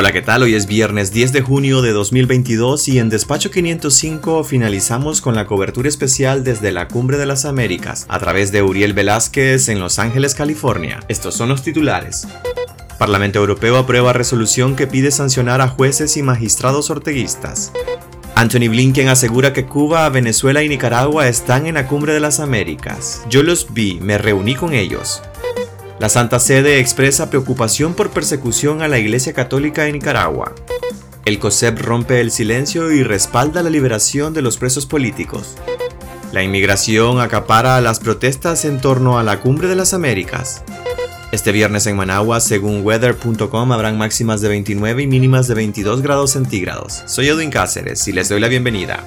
Hola, ¿qué tal? Hoy es viernes 10 de junio de 2022 y en Despacho 505 finalizamos con la cobertura especial desde la Cumbre de las Américas a través de Uriel Velázquez en Los Ángeles, California. Estos son los titulares. Parlamento Europeo aprueba resolución que pide sancionar a jueces y magistrados orteguistas. Anthony Blinken asegura que Cuba, Venezuela y Nicaragua están en la Cumbre de las Américas. Yo los vi, me reuní con ellos. La Santa Sede expresa preocupación por persecución a la Iglesia Católica en Nicaragua. El COSEP rompe el silencio y respalda la liberación de los presos políticos. La inmigración acapara las protestas en torno a la Cumbre de las Américas. Este viernes en Managua, según weather.com, habrán máximas de 29 y mínimas de 22 grados centígrados. Soy Edwin Cáceres y les doy la bienvenida.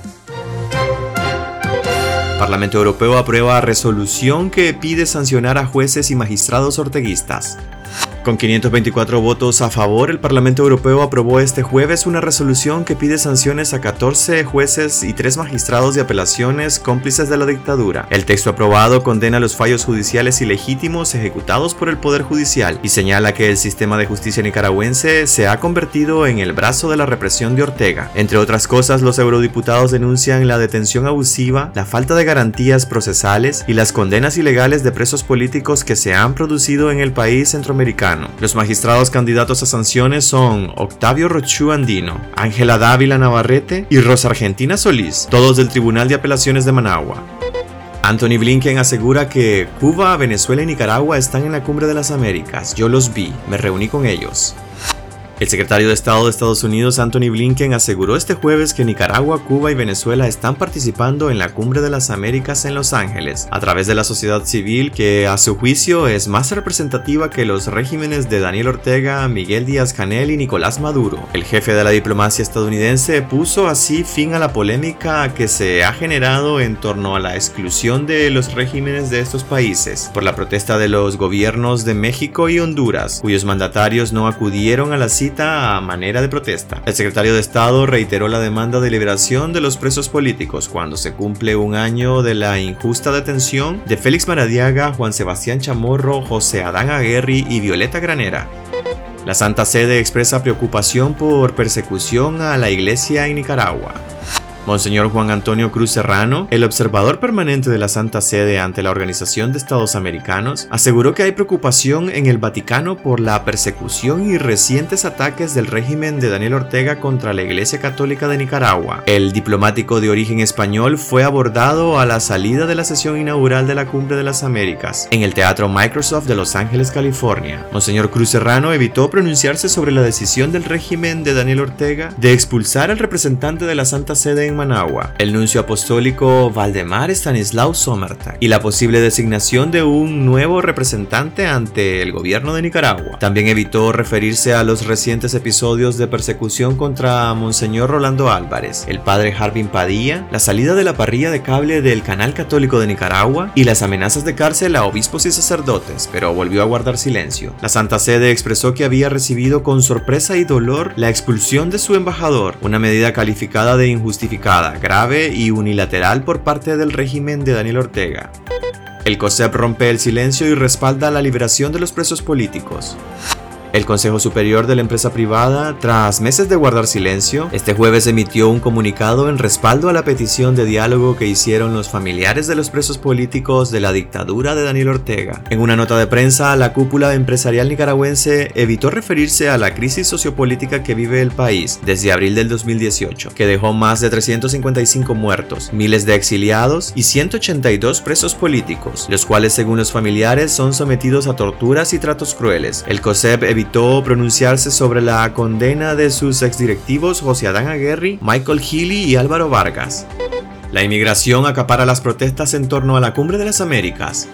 Parlamento Europeo aprueba resolución que pide sancionar a jueces y magistrados orteguistas. Con 524 votos a favor, el Parlamento Europeo aprobó este jueves una resolución que pide sanciones a 14 jueces y 3 magistrados de apelaciones cómplices de la dictadura. El texto aprobado condena los fallos judiciales ilegítimos ejecutados por el Poder Judicial y señala que el sistema de justicia nicaragüense se ha convertido en el brazo de la represión de Ortega. Entre otras cosas, los eurodiputados denuncian la detención abusiva, la falta de garantías procesales y las condenas ilegales de presos políticos que se han producido en el país centroamericano los magistrados candidatos a sanciones son Octavio Rochu Andino, Ángela Dávila Navarrete y Rosa Argentina Solís, todos del Tribunal de Apelaciones de Managua. Anthony Blinken asegura que Cuba, Venezuela y Nicaragua están en la cumbre de las Américas. Yo los vi, me reuní con ellos. El secretario de Estado de Estados Unidos, Anthony Blinken, aseguró este jueves que Nicaragua, Cuba y Venezuela están participando en la Cumbre de las Américas en Los Ángeles, a través de la sociedad civil que, a su juicio, es más representativa que los regímenes de Daniel Ortega, Miguel Díaz Canel y Nicolás Maduro. El jefe de la diplomacia estadounidense puso así fin a la polémica que se ha generado en torno a la exclusión de los regímenes de estos países por la protesta de los gobiernos de México y Honduras, cuyos mandatarios no acudieron a la a manera de protesta. El secretario de Estado reiteró la demanda de liberación de los presos políticos cuando se cumple un año de la injusta detención de Félix Maradiaga, Juan Sebastián Chamorro, José Adán Aguerri y Violeta Granera. La Santa Sede expresa preocupación por persecución a la iglesia en Nicaragua. Monseñor Juan Antonio Cruz Serrano, el observador permanente de la Santa Sede ante la Organización de Estados Americanos, aseguró que hay preocupación en el Vaticano por la persecución y recientes ataques del régimen de Daniel Ortega contra la Iglesia Católica de Nicaragua. El diplomático de origen español fue abordado a la salida de la sesión inaugural de la Cumbre de las Américas en el Teatro Microsoft de Los Ángeles, California. Monseñor Cruz Serrano evitó pronunciarse sobre la decisión del régimen de Daniel Ortega de expulsar al representante de la Santa Sede en Managua, el nuncio apostólico Valdemar Stanislao Somerta y la posible designación de un nuevo representante ante el gobierno de Nicaragua. También evitó referirse a los recientes episodios de persecución contra Monseñor Rolando Álvarez, el padre Harbin Padilla, la salida de la parrilla de cable del Canal Católico de Nicaragua y las amenazas de cárcel a obispos y sacerdotes, pero volvió a guardar silencio. La Santa Sede expresó que había recibido con sorpresa y dolor la expulsión de su embajador, una medida calificada de injustificada grave y unilateral por parte del régimen de Daniel Ortega. El COSEP rompe el silencio y respalda la liberación de los presos políticos. El Consejo Superior de la empresa privada, tras meses de guardar silencio, este jueves emitió un comunicado en respaldo a la petición de diálogo que hicieron los familiares de los presos políticos de la dictadura de Daniel Ortega. En una nota de prensa, la cúpula empresarial nicaragüense evitó referirse a la crisis sociopolítica que vive el país desde abril del 2018, que dejó más de 355 muertos, miles de exiliados y 182 presos políticos, los cuales según los familiares son sometidos a torturas y tratos crueles. El COSEP evitó pronunciarse sobre la condena de sus exdirectivos José Adán Aguirre, Michael Healy y Álvaro Vargas. La inmigración acapara las protestas en torno a la Cumbre de las Américas.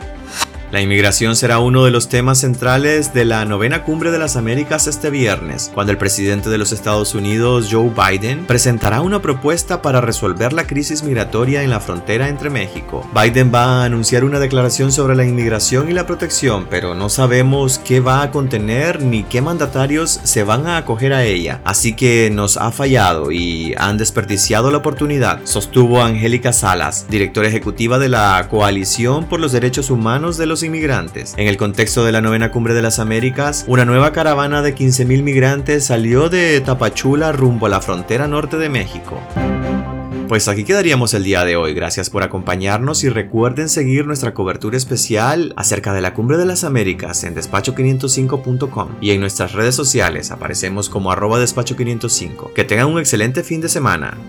La inmigración será uno de los temas centrales de la novena cumbre de las Américas este viernes, cuando el presidente de los Estados Unidos, Joe Biden, presentará una propuesta para resolver la crisis migratoria en la frontera entre México. Biden va a anunciar una declaración sobre la inmigración y la protección, pero no sabemos qué va a contener ni qué mandatarios se van a acoger a ella, así que nos ha fallado y han desperdiciado la oportunidad, sostuvo Angélica Salas, directora ejecutiva de la Coalición por los Derechos Humanos de los inmigrantes. En el contexto de la novena cumbre de las Américas, una nueva caravana de 15.000 migrantes salió de Tapachula rumbo a la frontera norte de México. Pues aquí quedaríamos el día de hoy. Gracias por acompañarnos y recuerden seguir nuestra cobertura especial acerca de la Cumbre de las Américas en despacho505.com y en nuestras redes sociales aparecemos como arroba despacho505. Que tengan un excelente fin de semana.